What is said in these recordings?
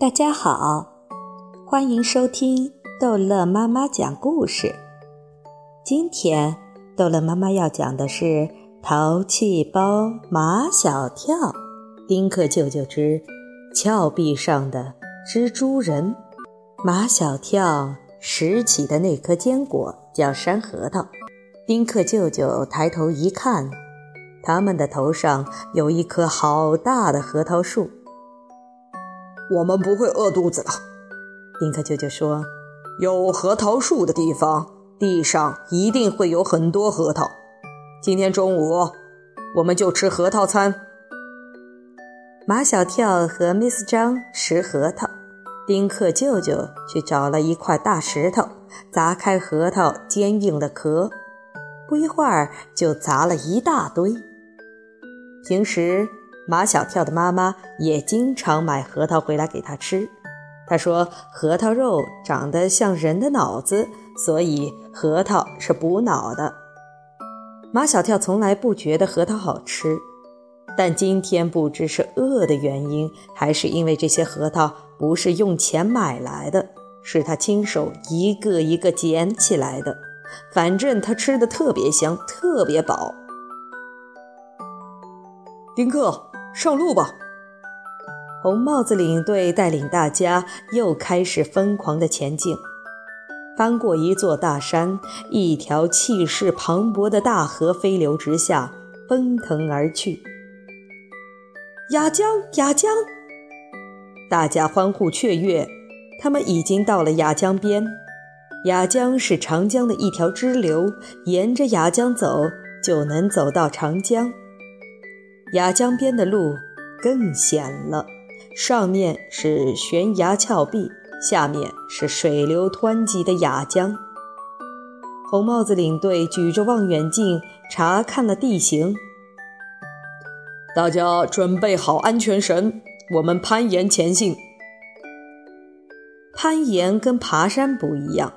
大家好，欢迎收听逗乐妈妈讲故事。今天逗乐妈妈要讲的是《淘气包马小跳》，丁克舅舅之峭壁上的蜘蛛人。马小跳拾起的那颗坚果叫山核桃。丁克舅舅抬头一看，他们的头上有一棵好大的核桃树。我们不会饿肚子的，丁克舅舅说：“有核桃树的地方，地上一定会有很多核桃。今天中午，我们就吃核桃餐。”马小跳和 Miss 张拾核桃，丁克舅舅去找了一块大石头，砸开核桃坚硬的壳，不一会儿就砸了一大堆。平时。马小跳的妈妈也经常买核桃回来给他吃。他说：“核桃肉长得像人的脑子，所以核桃是补脑的。”马小跳从来不觉得核桃好吃，但今天不知是饿的原因，还是因为这些核桃不是用钱买来的，是他亲手一个一个捡起来的。反正他吃的特别香，特别饱。丁克。上路吧！红帽子领队带领大家又开始疯狂的前进。翻过一座大山，一条气势磅礴的大河飞流直下，奔腾而去。雅江，雅江！大家欢呼雀跃。他们已经到了雅江边。雅江是长江的一条支流，沿着雅江走，就能走到长江。雅江边的路更险了，上面是悬崖峭壁，下面是水流湍急的雅江。红帽子领队举着望远镜查看了地形，大家准备好安全绳，我们攀岩前进。攀岩跟爬山不一样，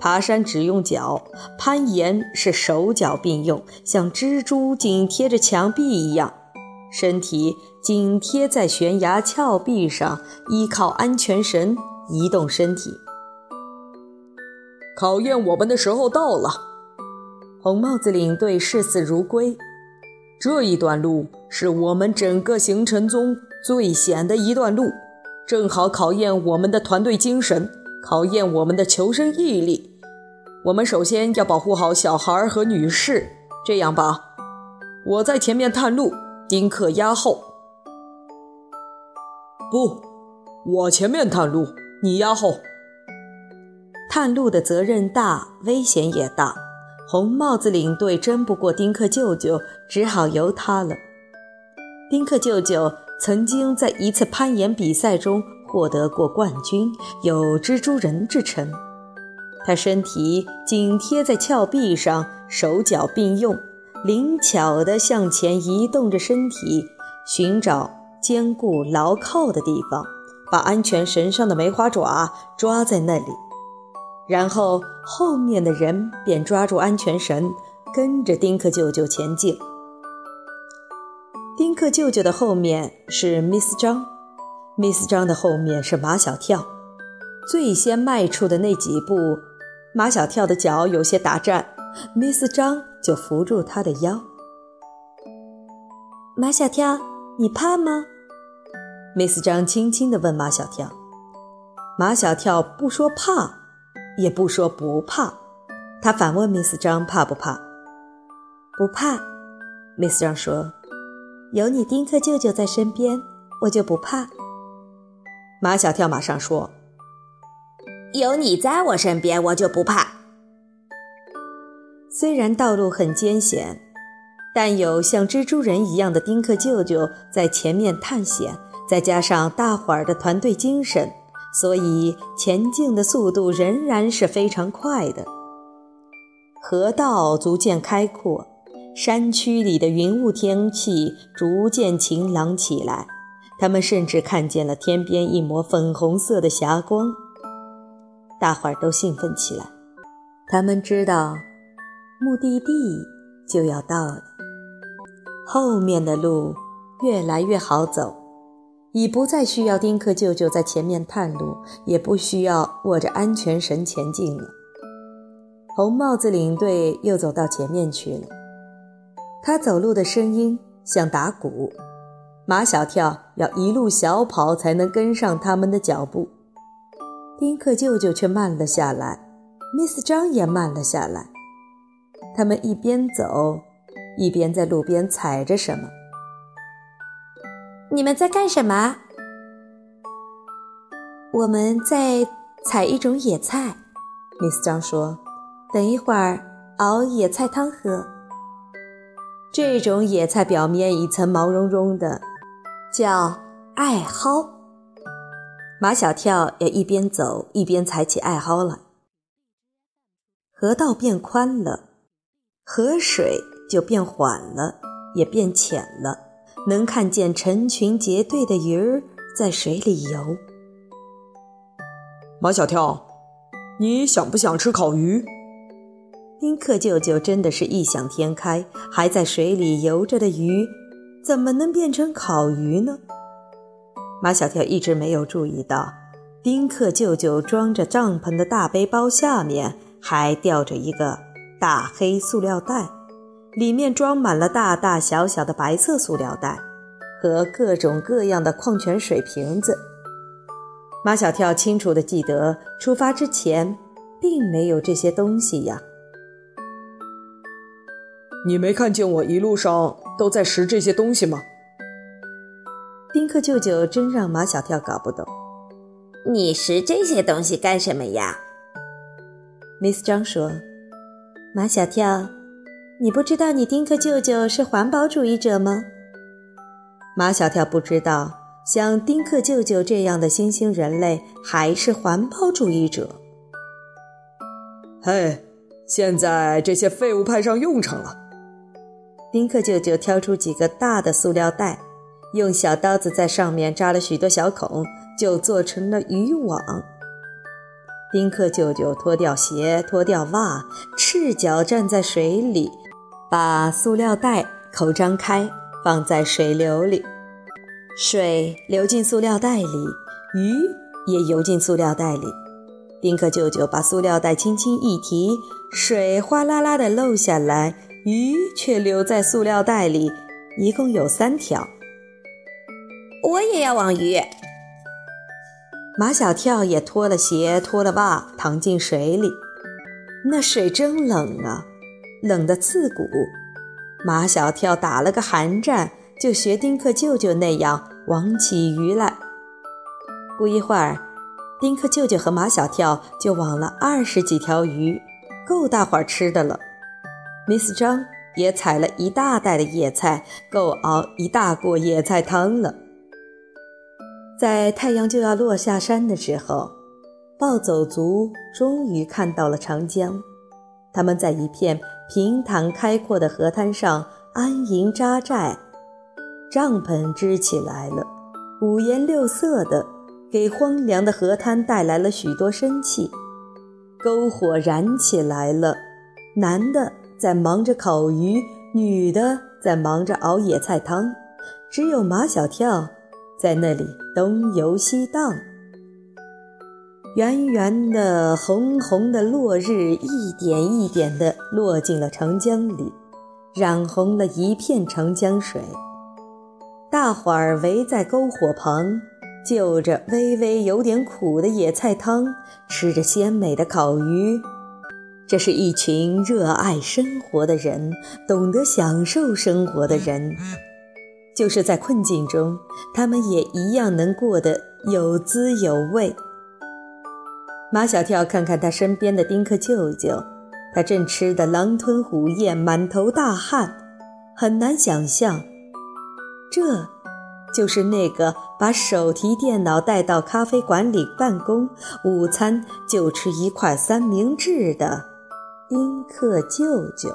爬山只用脚，攀岩是手脚并用，像蜘蛛紧贴着墙壁一样。身体紧贴在悬崖峭壁上，依靠安全绳移动身体。考验我们的时候到了，红帽子领队视死如归。这一段路是我们整个行程中最险的一段路，正好考验我们的团队精神，考验我们的求生毅力。我们首先要保护好小孩和女士。这样吧，我在前面探路。丁克压后，不，我前面探路，你压后。探路的责任大，危险也大。红帽子领队争不过丁克舅舅，只好由他了。丁克舅舅曾经在一次攀岩比赛中获得过冠军，有“蜘蛛人”之称。他身体紧贴在峭壁上，手脚并用。灵巧地向前移动着身体，寻找坚固牢靠的地方，把安全绳上的梅花爪抓在那里，然后后面的人便抓住安全绳，跟着丁克舅舅前进。丁克舅舅的后面是 Miss 张，Miss 张的后面是马小跳。最先迈出的那几步，马小跳的脚有些打颤。Miss 张就扶住他的腰。马小跳，你怕吗？Miss 张轻轻地问马小跳。马小跳不说怕，也不说不怕，他反问 Miss 张怕不怕？不怕。Miss 张说：“有你丁克舅舅在身边，我就不怕。”马小跳马上说：“有你在我身边，我就不怕。”虽然道路很艰险，但有像蜘蛛人一样的丁克舅舅在前面探险，再加上大伙儿的团队精神，所以前进的速度仍然是非常快的。河道逐渐开阔，山区里的云雾天气逐渐晴朗起来，他们甚至看见了天边一抹粉红色的霞光。大伙儿都兴奋起来，他们知道。目的地就要到了，后面的路越来越好走，已不再需要丁克舅舅在前面探路，也不需要握着安全绳前进了。红帽子领队又走到前面去了，他走路的声音像打鼓。马小跳要一路小跑才能跟上他们的脚步，丁克舅舅却慢了下来，Miss 张也慢了下来。他们一边走，一边在路边踩着什么。你们在干什么？我们在采一种野菜李四章说：“等一会儿熬野菜汤喝。这种野菜表面一层毛茸茸的。”叫艾蒿。马小跳也一边走一边采起艾蒿来。河道变宽了，河水就变缓了，也变浅了，能看见成群结队的鱼儿在水里游。马小跳，你想不想吃烤鱼？丁克舅舅真的是异想天开，还在水里游着的鱼。怎么能变成烤鱼呢？马小跳一直没有注意到，丁克舅舅装着帐篷的大背包下面还吊着一个大黑塑料袋，里面装满了大大小小的白色塑料袋和各种各样的矿泉水瓶子。马小跳清楚地记得，出发之前并没有这些东西呀。你没看见我一路上都在拾这些东西吗？丁克舅舅真让马小跳搞不懂。你拾这些东西干什么呀？Miss 张说：“马小跳，你不知道你丁克舅舅是环保主义者吗？”马小跳不知道，像丁克舅舅这样的新兴人类还是环保主义者。嘿，现在这些废物派上用场了。丁克舅舅挑出几个大的塑料袋，用小刀子在上面扎了许多小孔，就做成了渔网。丁克舅舅脱掉鞋，脱掉袜，赤脚站在水里，把塑料袋口张开，放在水流里，水流进塑料袋里，鱼也游进塑料袋里。丁克舅舅把塑料袋轻轻一提，水哗啦啦地漏下来。鱼却留在塑料袋里，一共有三条。我也要网鱼。马小跳也脱了鞋，脱了袜，躺进水里。那水真冷啊，冷得刺骨。马小跳打了个寒战，就学丁克舅舅那样网起鱼来。不一会儿，丁克舅舅和马小跳就网了二十几条鱼，够大伙儿吃的了。Miss 张也采了一大袋的野菜，够熬一大锅野菜汤了。在太阳就要落下山的时候，暴走族终于看到了长江。他们在一片平坦开阔的河滩上安营扎寨，帐篷支起来了，五颜六色的，给荒凉的河滩带来了许多生气。篝火燃起来了，男的。在忙着烤鱼，女的在忙着熬野菜汤，只有马小跳在那里东游西荡。圆圆的、红红的落日一点一点地落进了长江里，染红了一片长江水。大伙儿围在篝火旁，就着微微有点苦的野菜汤，吃着鲜美的烤鱼。这是一群热爱生活的人，懂得享受生活的人。就是在困境中，他们也一样能过得有滋有味。马小跳看看他身边的丁克舅舅，他正吃得狼吞虎咽，满头大汗，很难想象，这就是那个把手提电脑带到咖啡馆里办公，午餐就吃一块三明治的。丁克舅舅，